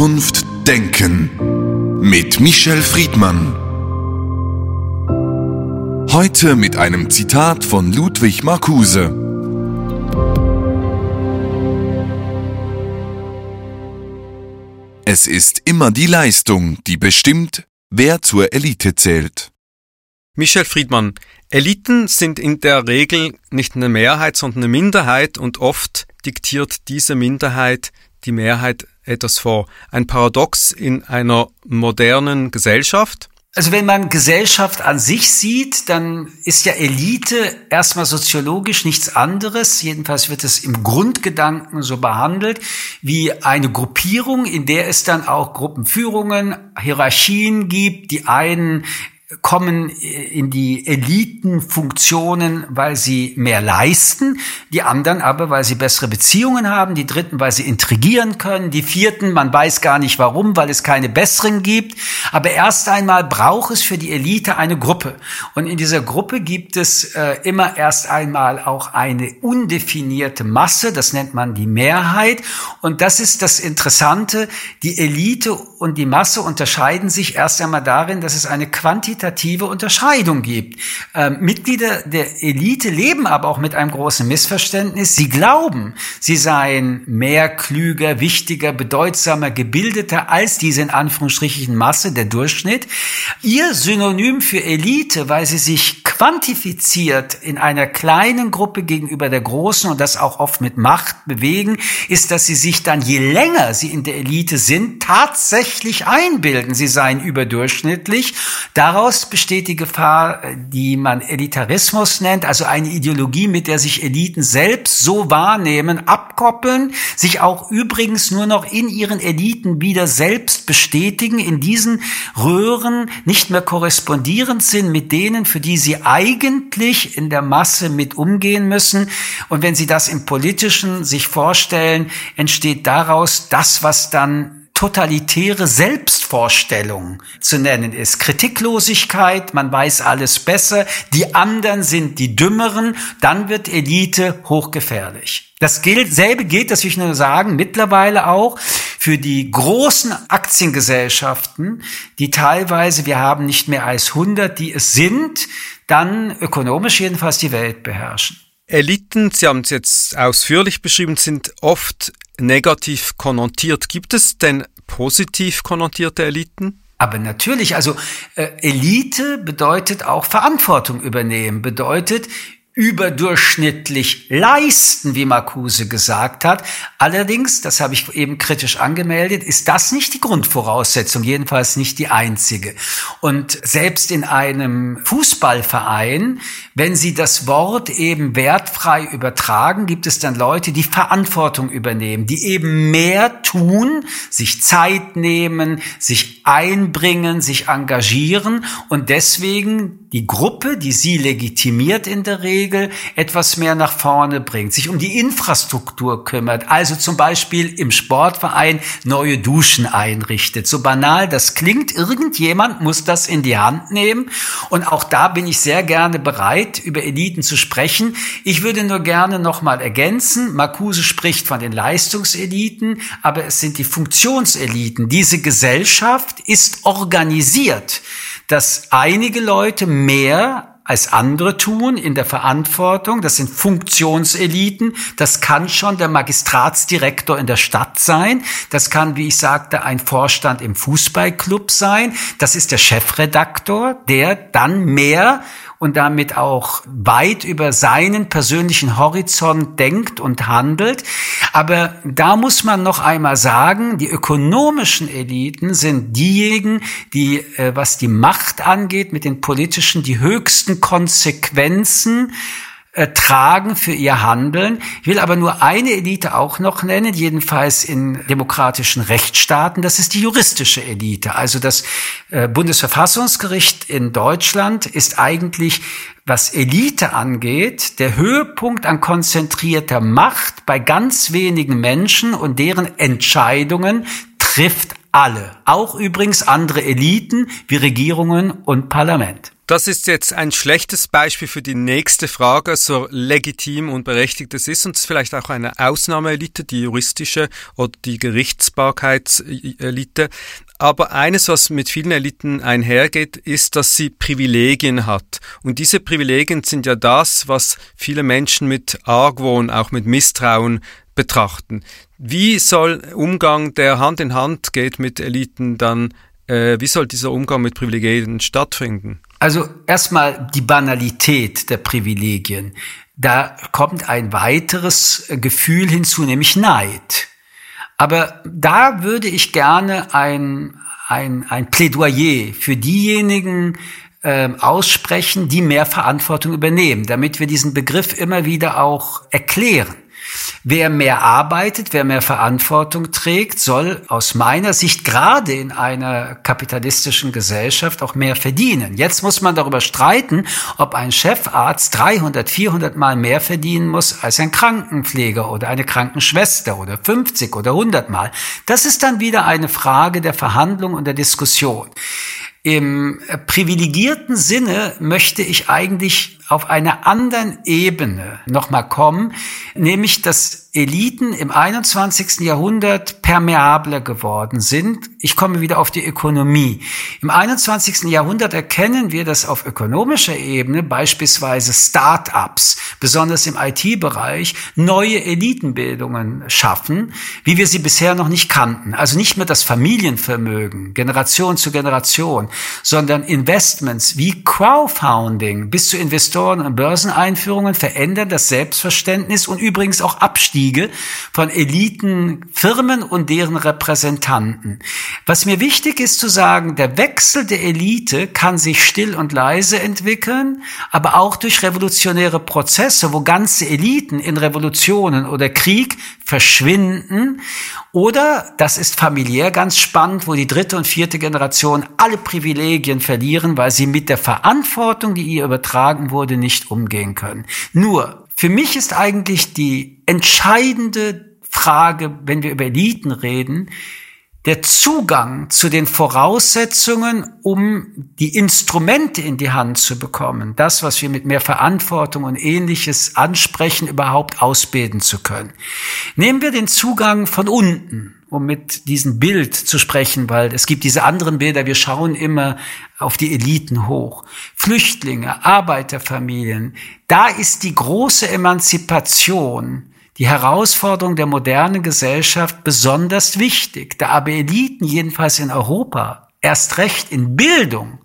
Zukunft denken mit Michel Friedmann. Heute mit einem Zitat von Ludwig Marcuse. Es ist immer die Leistung, die bestimmt, wer zur Elite zählt. Michel Friedmann, Eliten sind in der Regel nicht eine Mehrheit, sondern eine Minderheit und oft diktiert diese Minderheit die Mehrheit etwas vor. Ein Paradox in einer modernen Gesellschaft. Also wenn man Gesellschaft an sich sieht, dann ist ja Elite erstmal soziologisch nichts anderes. Jedenfalls wird es im Grundgedanken so behandelt wie eine Gruppierung, in der es dann auch Gruppenführungen, Hierarchien gibt. Die einen kommen in die Elitenfunktionen, weil sie mehr leisten, die anderen aber, weil sie bessere Beziehungen haben, die dritten, weil sie intrigieren können, die vierten, man weiß gar nicht warum, weil es keine besseren gibt. Aber erst einmal braucht es für die Elite eine Gruppe. Und in dieser Gruppe gibt es äh, immer erst einmal auch eine undefinierte Masse, das nennt man die Mehrheit. Und das ist das Interessante, die Elite und die Masse unterscheiden sich erst einmal darin, dass es eine Quantität qualitative Unterscheidung gibt. Ähm, Mitglieder der Elite leben aber auch mit einem großen Missverständnis. Sie glauben, sie seien mehr klüger, wichtiger, bedeutsamer, gebildeter als diese in Anführungsstrichen Masse, der Durchschnitt. Ihr Synonym für Elite, weil sie sich quantifiziert in einer kleinen Gruppe gegenüber der großen und das auch oft mit Macht bewegen, ist, dass sie sich dann, je länger sie in der Elite sind, tatsächlich einbilden, sie seien überdurchschnittlich. Daraus Daraus besteht die Gefahr, die man Elitarismus nennt, also eine Ideologie, mit der sich Eliten selbst so wahrnehmen, abkoppeln, sich auch übrigens nur noch in ihren Eliten wieder selbst bestätigen, in diesen Röhren nicht mehr korrespondierend sind mit denen, für die sie eigentlich in der Masse mit umgehen müssen. Und wenn sie das im politischen sich vorstellen, entsteht daraus das, was dann totalitäre Selbstvorstellung zu nennen ist. Kritiklosigkeit, man weiß alles besser, die anderen sind die Dümmeren, dann wird Elite hochgefährlich. Das gilt, selbe gilt, das will ich nur sagen, mittlerweile auch für die großen Aktiengesellschaften, die teilweise, wir haben nicht mehr als 100, die es sind, dann ökonomisch jedenfalls die Welt beherrschen. Eliten, Sie haben es jetzt ausführlich beschrieben, sind oft negativ konnotiert. Gibt es denn positiv konnotierte Eliten? Aber natürlich, also äh, Elite bedeutet auch Verantwortung übernehmen, bedeutet überdurchschnittlich leisten, wie Marcuse gesagt hat. Allerdings, das habe ich eben kritisch angemeldet, ist das nicht die Grundvoraussetzung, jedenfalls nicht die einzige. Und selbst in einem Fußballverein, wenn Sie das Wort eben wertfrei übertragen, gibt es dann Leute, die Verantwortung übernehmen, die eben mehr tun, sich Zeit nehmen, sich einbringen, sich engagieren und deswegen die Gruppe, die sie legitimiert in der Regel, etwas mehr nach vorne bringt, sich um die Infrastruktur kümmert, also zum Beispiel im Sportverein neue Duschen einrichtet. So banal das klingt, irgendjemand muss das in die Hand nehmen und auch da bin ich sehr gerne bereit, über Eliten zu sprechen. Ich würde nur gerne nochmal ergänzen, Marcuse spricht von den Leistungseliten, aber es sind die Funktionseliten. Diese Gesellschaft ist organisiert dass einige Leute mehr als andere tun in der Verantwortung. Das sind Funktionseliten. Das kann schon der Magistratsdirektor in der Stadt sein. Das kann, wie ich sagte, ein Vorstand im Fußballclub sein. Das ist der Chefredaktor, der dann mehr und damit auch weit über seinen persönlichen Horizont denkt und handelt. Aber da muss man noch einmal sagen, die ökonomischen Eliten sind diejenigen, die, äh, was die Macht angeht, mit den politischen die höchsten Konsequenzen äh, tragen für ihr Handeln. Ich will aber nur eine Elite auch noch nennen, jedenfalls in demokratischen Rechtsstaaten. Das ist die juristische Elite. Also das äh, Bundesverfassungsgericht in Deutschland ist eigentlich, was Elite angeht, der Höhepunkt an konzentrierter Macht bei ganz wenigen Menschen und deren Entscheidungen trifft alle. Auch übrigens andere Eliten wie Regierungen und Parlament. Das ist jetzt ein schlechtes Beispiel für die nächste Frage, so legitim und berechtigt es ist. Und es ist vielleicht auch eine Ausnahmeelite, die juristische oder die Gerichtsbarkeitselite. Aber eines, was mit vielen Eliten einhergeht, ist, dass sie Privilegien hat. Und diese Privilegien sind ja das, was viele Menschen mit Argwohn, auch mit Misstrauen betrachten. Wie soll Umgang, der Hand in Hand geht mit Eliten, dann, äh, wie soll dieser Umgang mit Privilegien stattfinden? Also erstmal die Banalität der Privilegien. Da kommt ein weiteres Gefühl hinzu, nämlich Neid. Aber da würde ich gerne ein, ein, ein Plädoyer für diejenigen äh, aussprechen, die mehr Verantwortung übernehmen, damit wir diesen Begriff immer wieder auch erklären. Wer mehr arbeitet, wer mehr Verantwortung trägt, soll aus meiner Sicht gerade in einer kapitalistischen Gesellschaft auch mehr verdienen. Jetzt muss man darüber streiten, ob ein Chefarzt 300, 400 Mal mehr verdienen muss als ein Krankenpfleger oder eine Krankenschwester oder 50 oder 100 Mal. Das ist dann wieder eine Frage der Verhandlung und der Diskussion. Im privilegierten Sinne möchte ich eigentlich auf einer anderen Ebene nochmal kommen, nämlich dass Eliten im 21. Jahrhundert permeabler geworden sind. Ich komme wieder auf die Ökonomie. Im 21. Jahrhundert erkennen wir, dass auf ökonomischer Ebene beispielsweise Start-ups, besonders im IT-Bereich, neue Elitenbildungen schaffen, wie wir sie bisher noch nicht kannten. Also nicht mehr das Familienvermögen, Generation zu Generation, sondern Investments wie Crowdfunding bis zu Investoren Investoren- und Börseneinführungen verändern das Selbstverständnis und übrigens auch Abstiege von Elitenfirmen und deren Repräsentanten. Was mir wichtig ist zu sagen, der Wechsel der Elite kann sich still und leise entwickeln, aber auch durch revolutionäre Prozesse, wo ganze Eliten in Revolutionen oder Krieg verschwinden oder, das ist familiär ganz spannend, wo die dritte und vierte Generation alle Privilegien verlieren, weil sie mit der Verantwortung, die ihr übertragen wurde, nicht umgehen können. Nur, für mich ist eigentlich die entscheidende Frage, wenn wir über Eliten reden, der Zugang zu den Voraussetzungen, um die Instrumente in die Hand zu bekommen, das, was wir mit mehr Verantwortung und ähnliches ansprechen, überhaupt ausbilden zu können. Nehmen wir den Zugang von unten, um mit diesem Bild zu sprechen, weil es gibt diese anderen Bilder, wir schauen immer auf die Eliten hoch. Flüchtlinge, Arbeiterfamilien, da ist die große Emanzipation die Herausforderung der modernen Gesellschaft besonders wichtig, da aber Eliten jedenfalls in Europa erst recht in Bildung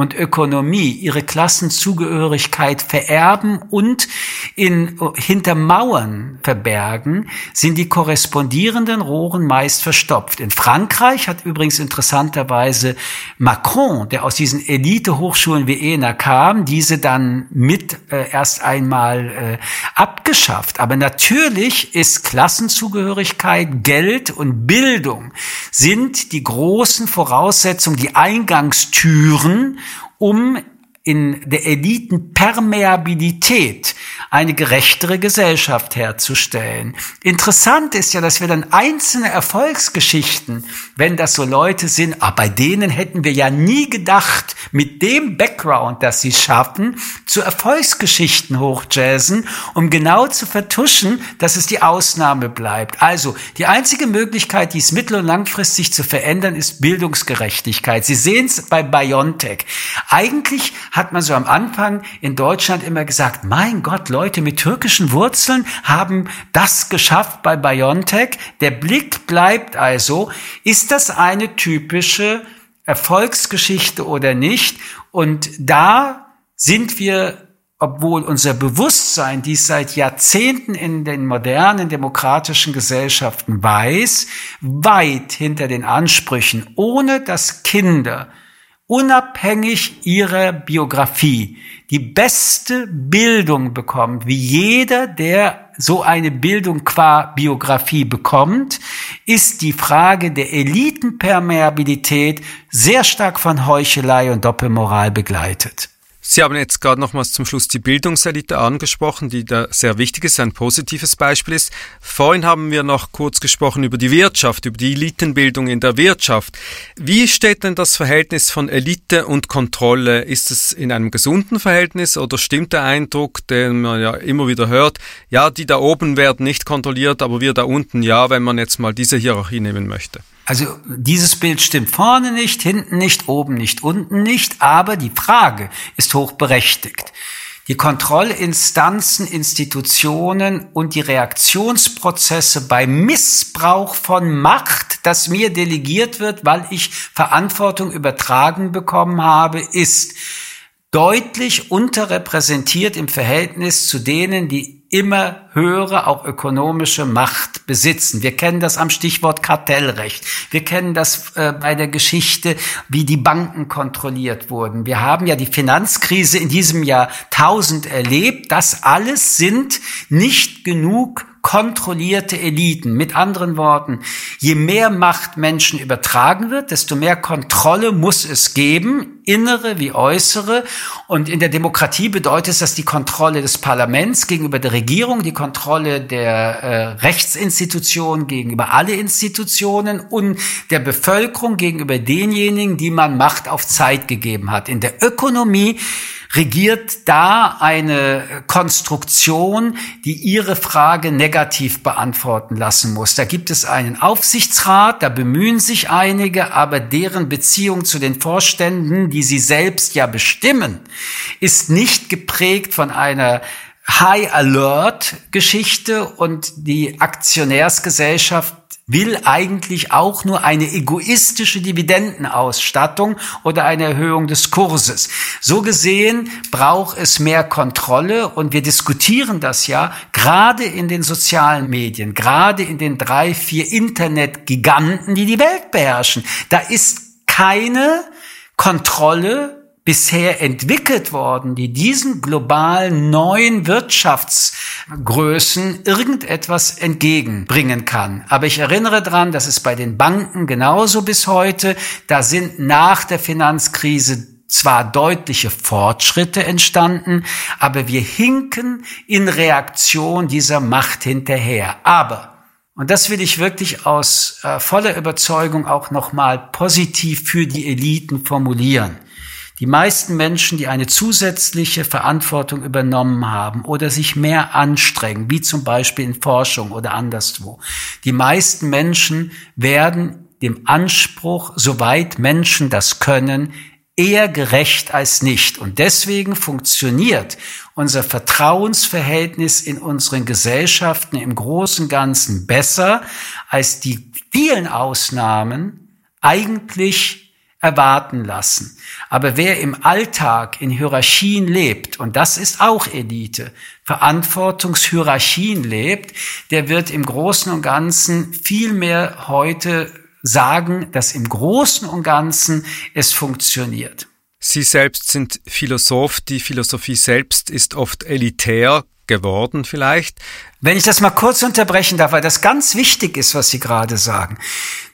und Ökonomie ihre Klassenzugehörigkeit vererben und in, hinter Mauern verbergen, sind die korrespondierenden Rohren meist verstopft. In Frankreich hat übrigens interessanterweise Macron, der aus diesen Elite-Hochschulen wie ENA kam, diese dann mit äh, erst einmal äh, abgeschafft. Aber natürlich ist Klassenzugehörigkeit, Geld und Bildung sind die großen Voraussetzungen, die Eingangstüren um in der Elitenpermeabilität eine gerechtere Gesellschaft herzustellen. Interessant ist ja, dass wir dann einzelne Erfolgsgeschichten, wenn das so Leute sind, ah, bei denen hätten wir ja nie gedacht, mit dem Background, das sie schaffen, zu Erfolgsgeschichten hochjazzen, um genau zu vertuschen, dass es die Ausnahme bleibt. Also, die einzige Möglichkeit, dies mittel- und langfristig zu verändern, ist Bildungsgerechtigkeit. Sie sehen es bei BioNTech. Eigentlich hat man so am Anfang in Deutschland immer gesagt, mein Gott, Leute mit türkischen Wurzeln haben das geschafft bei BioNTech. Der Blick bleibt also, ist das eine typische Erfolgsgeschichte oder nicht? Und da sind wir obwohl unser Bewusstsein dies seit Jahrzehnten in den modernen demokratischen Gesellschaften weiß, weit hinter den Ansprüchen, ohne dass Kinder unabhängig ihrer Biografie die beste Bildung bekommt, wie jeder, der so eine Bildung qua Biografie bekommt, ist die Frage der Elitenpermeabilität sehr stark von Heuchelei und Doppelmoral begleitet. Sie haben jetzt gerade nochmals zum Schluss die Bildungselite angesprochen, die da sehr wichtig ist, ein positives Beispiel ist. Vorhin haben wir noch kurz gesprochen über die Wirtschaft, über die Elitenbildung in der Wirtschaft. Wie steht denn das Verhältnis von Elite und Kontrolle? Ist es in einem gesunden Verhältnis oder stimmt der Eindruck, den man ja immer wieder hört, ja, die da oben werden nicht kontrolliert, aber wir da unten ja, wenn man jetzt mal diese Hierarchie nehmen möchte? Also dieses Bild stimmt vorne nicht, hinten nicht, oben nicht, unten nicht, aber die Frage ist hochberechtigt. Die Kontrollinstanzen, Institutionen und die Reaktionsprozesse bei Missbrauch von Macht, das mir delegiert wird, weil ich Verantwortung übertragen bekommen habe, ist deutlich unterrepräsentiert im Verhältnis zu denen, die immer höhere, auch ökonomische Macht besitzen. Wir kennen das am Stichwort Kartellrecht. Wir kennen das äh, bei der Geschichte, wie die Banken kontrolliert wurden. Wir haben ja die Finanzkrise in diesem Jahr tausend erlebt. Das alles sind nicht genug kontrollierte Eliten. Mit anderen Worten, je mehr Macht Menschen übertragen wird, desto mehr Kontrolle muss es geben, innere wie äußere. Und in der Demokratie bedeutet das die Kontrolle des Parlaments gegenüber der Regierung, die Kontrolle der äh, Rechtsinstitutionen gegenüber alle Institutionen und der Bevölkerung gegenüber denjenigen, die man Macht auf Zeit gegeben hat. In der Ökonomie regiert da eine Konstruktion, die ihre Frage negativ beantworten lassen muss. Da gibt es einen Aufsichtsrat, da bemühen sich einige, aber deren Beziehung zu den Vorständen, die sie selbst ja bestimmen, ist nicht geprägt von einer High Alert Geschichte und die Aktionärsgesellschaft will eigentlich auch nur eine egoistische Dividendenausstattung oder eine Erhöhung des Kurses. So gesehen braucht es mehr Kontrolle und wir diskutieren das ja gerade in den sozialen Medien, gerade in den drei, vier Internetgiganten, die die Welt beherrschen. Da ist keine Kontrolle bisher entwickelt worden, die diesen globalen neuen Wirtschaftsgrößen irgendetwas entgegenbringen kann. Aber ich erinnere daran, dass es bei den Banken genauso bis heute, da sind nach der Finanzkrise zwar deutliche Fortschritte entstanden, aber wir hinken in Reaktion dieser Macht hinterher. Aber und das will ich wirklich aus äh, voller Überzeugung auch nochmal positiv für die Eliten formulieren. Die meisten Menschen, die eine zusätzliche Verantwortung übernommen haben oder sich mehr anstrengen, wie zum Beispiel in Forschung oder anderswo, die meisten Menschen werden dem Anspruch, soweit Menschen das können, eher gerecht als nicht. Und deswegen funktioniert unser Vertrauensverhältnis in unseren Gesellschaften im Großen und Ganzen besser, als die vielen Ausnahmen eigentlich erwarten lassen. Aber wer im Alltag in Hierarchien lebt, und das ist auch Elite, Verantwortungshierarchien lebt, der wird im Großen und Ganzen viel mehr heute sagen, dass im Großen und Ganzen es funktioniert. Sie selbst sind Philosoph. Die Philosophie selbst ist oft elitär geworden vielleicht. Wenn ich das mal kurz unterbrechen darf, weil das ganz wichtig ist, was Sie gerade sagen.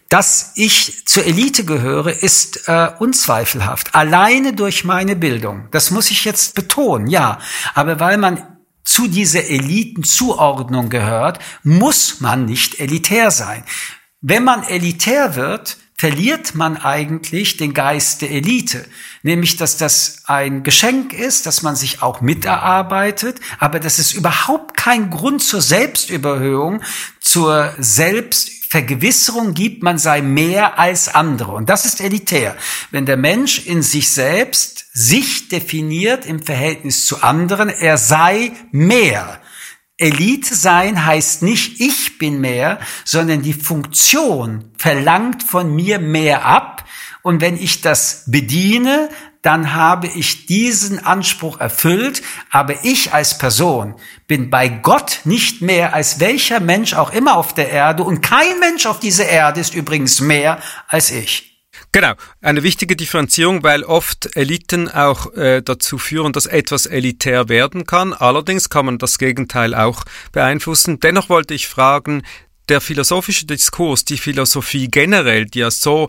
Dass ich zur Elite gehöre, ist äh, unzweifelhaft. Alleine durch meine Bildung. Das muss ich jetzt betonen, ja. Aber weil man zu dieser Elitenzuordnung gehört, muss man nicht elitär sein. Wenn man elitär wird, verliert man eigentlich den Geist der Elite, nämlich dass das ein Geschenk ist, dass man sich auch miterarbeitet, aber dass es überhaupt keinen Grund zur Selbstüberhöhung, zur Selbst Vergewisserung gibt, man sei mehr als andere. Und das ist elitär. Wenn der Mensch in sich selbst sich definiert im Verhältnis zu anderen, er sei mehr. Elite sein heißt nicht, ich bin mehr, sondern die Funktion verlangt von mir mehr ab. Und wenn ich das bediene, dann habe ich diesen Anspruch erfüllt, aber ich als Person bin bei Gott nicht mehr als welcher Mensch auch immer auf der Erde und kein Mensch auf dieser Erde ist übrigens mehr als ich. Genau, eine wichtige Differenzierung, weil oft Eliten auch äh, dazu führen, dass etwas elitär werden kann. Allerdings kann man das Gegenteil auch beeinflussen. Dennoch wollte ich fragen, der philosophische Diskurs, die Philosophie generell, die ja so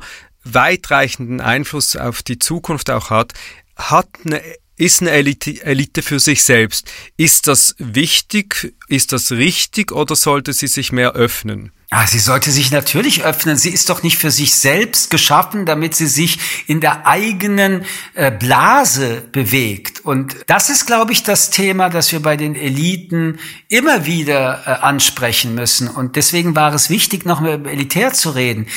weitreichenden Einfluss auf die Zukunft auch hat, hat eine ist eine Elite, Elite für sich selbst. Ist das wichtig? Ist das richtig oder sollte sie sich mehr öffnen? Ah, sie sollte sich natürlich öffnen. Sie ist doch nicht für sich selbst geschaffen, damit sie sich in der eigenen äh, Blase bewegt. Und das ist, glaube ich, das Thema, das wir bei den Eliten immer wieder äh, ansprechen müssen. Und deswegen war es wichtig, noch mal über elitär zu reden.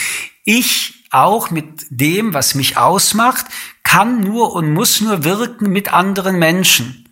Ich auch mit dem, was mich ausmacht, kann nur und muss nur wirken mit anderen Menschen.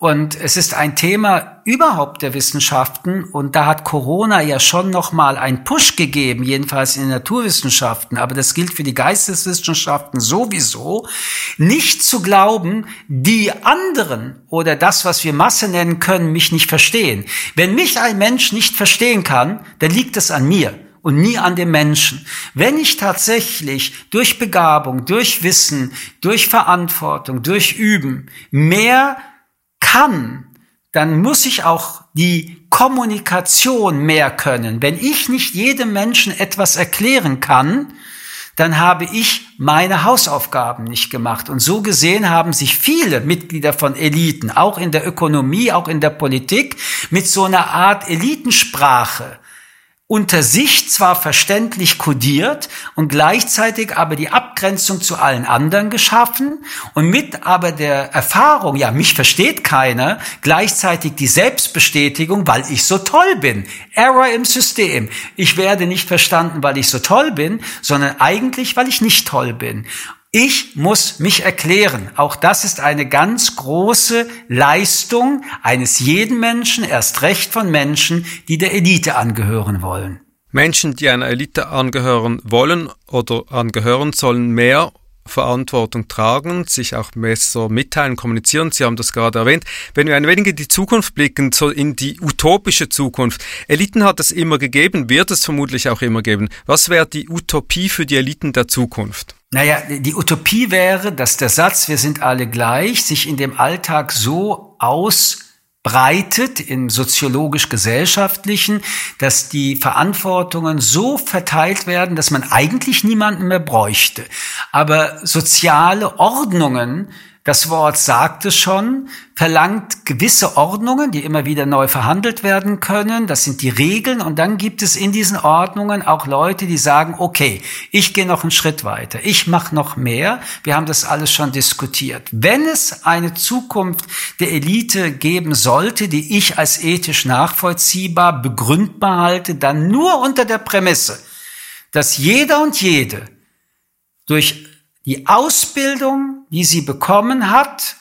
Und es ist ein Thema überhaupt der Wissenschaften und da hat Corona ja schon noch mal einen Push gegeben, jedenfalls in den Naturwissenschaften, aber das gilt für die Geisteswissenschaften sowieso, nicht zu glauben, die anderen oder das, was wir Masse nennen können, mich nicht verstehen. Wenn mich ein Mensch nicht verstehen kann, dann liegt es an mir und nie an dem Menschen. Wenn ich tatsächlich durch Begabung, durch Wissen, durch Verantwortung, durch Üben mehr kann, dann muss ich auch die Kommunikation mehr können. Wenn ich nicht jedem Menschen etwas erklären kann, dann habe ich meine Hausaufgaben nicht gemacht. Und so gesehen haben sich viele Mitglieder von Eliten, auch in der Ökonomie, auch in der Politik, mit so einer Art Elitensprache unter sich zwar verständlich kodiert und gleichzeitig aber die Abgrenzung zu allen anderen geschaffen und mit aber der Erfahrung, ja, mich versteht keiner, gleichzeitig die Selbstbestätigung, weil ich so toll bin. Error im System. Ich werde nicht verstanden, weil ich so toll bin, sondern eigentlich, weil ich nicht toll bin. Ich muss mich erklären. Auch das ist eine ganz große Leistung eines jeden Menschen, erst recht von Menschen, die der Elite angehören wollen. Menschen, die einer Elite angehören wollen oder angehören, sollen mehr Verantwortung tragen, sich auch besser mitteilen, kommunizieren. Sie haben das gerade erwähnt. Wenn wir ein wenig in die Zukunft blicken, so in die utopische Zukunft. Eliten hat es immer gegeben, wird es vermutlich auch immer geben. Was wäre die Utopie für die Eliten der Zukunft? Naja, die Utopie wäre, dass der Satz, wir sind alle gleich, sich in dem Alltag so ausbreitet im soziologisch-gesellschaftlichen, dass die Verantwortungen so verteilt werden, dass man eigentlich niemanden mehr bräuchte. Aber soziale Ordnungen das Wort sagt es schon, verlangt gewisse Ordnungen, die immer wieder neu verhandelt werden können. Das sind die Regeln. Und dann gibt es in diesen Ordnungen auch Leute, die sagen, okay, ich gehe noch einen Schritt weiter. Ich mache noch mehr. Wir haben das alles schon diskutiert. Wenn es eine Zukunft der Elite geben sollte, die ich als ethisch nachvollziehbar, begründbar halte, dann nur unter der Prämisse, dass jeder und jede durch die Ausbildung, die sie bekommen hat,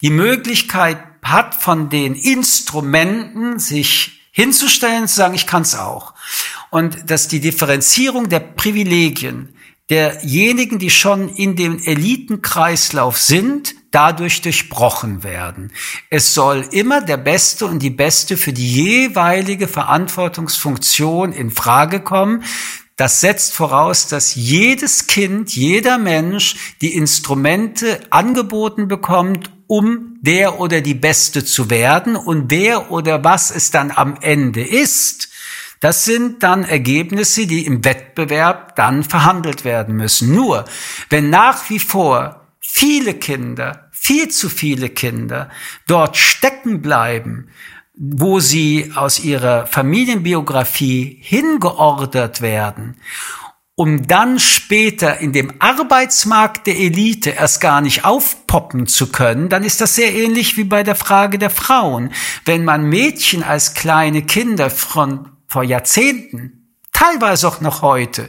die Möglichkeit hat, von den Instrumenten sich hinzustellen, zu sagen, ich kann es auch. Und dass die Differenzierung der Privilegien derjenigen, die schon in dem Elitenkreislauf sind, dadurch durchbrochen werden. Es soll immer der Beste und die Beste für die jeweilige Verantwortungsfunktion in Frage kommen. Das setzt voraus, dass jedes Kind, jeder Mensch die Instrumente angeboten bekommt, um der oder die Beste zu werden und wer oder was es dann am Ende ist. Das sind dann Ergebnisse, die im Wettbewerb dann verhandelt werden müssen. Nur, wenn nach wie vor viele Kinder, viel zu viele Kinder dort stecken bleiben, wo sie aus ihrer Familienbiografie hingeordert werden, um dann später in dem Arbeitsmarkt der Elite erst gar nicht aufpoppen zu können, dann ist das sehr ähnlich wie bei der Frage der Frauen. Wenn man Mädchen als kleine Kinder von vor Jahrzehnten teilweise auch noch heute,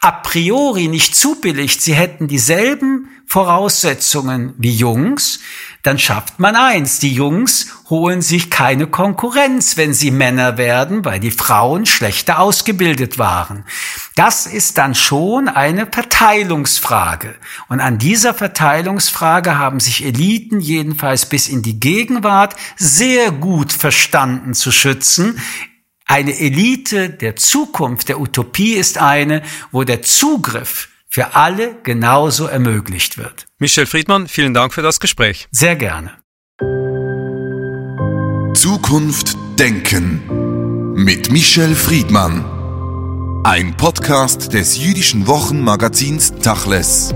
a priori nicht zubilligt, sie hätten dieselben Voraussetzungen wie Jungs, dann schafft man eins. Die Jungs holen sich keine Konkurrenz, wenn sie Männer werden, weil die Frauen schlechter ausgebildet waren. Das ist dann schon eine Verteilungsfrage. Und an dieser Verteilungsfrage haben sich Eliten jedenfalls bis in die Gegenwart sehr gut verstanden zu schützen, eine Elite der Zukunft, der Utopie ist eine, wo der Zugriff für alle genauso ermöglicht wird. Michel Friedmann, vielen Dank für das Gespräch. Sehr gerne. Zukunft Denken mit Michel Friedmann. Ein Podcast des jüdischen Wochenmagazins Tachles.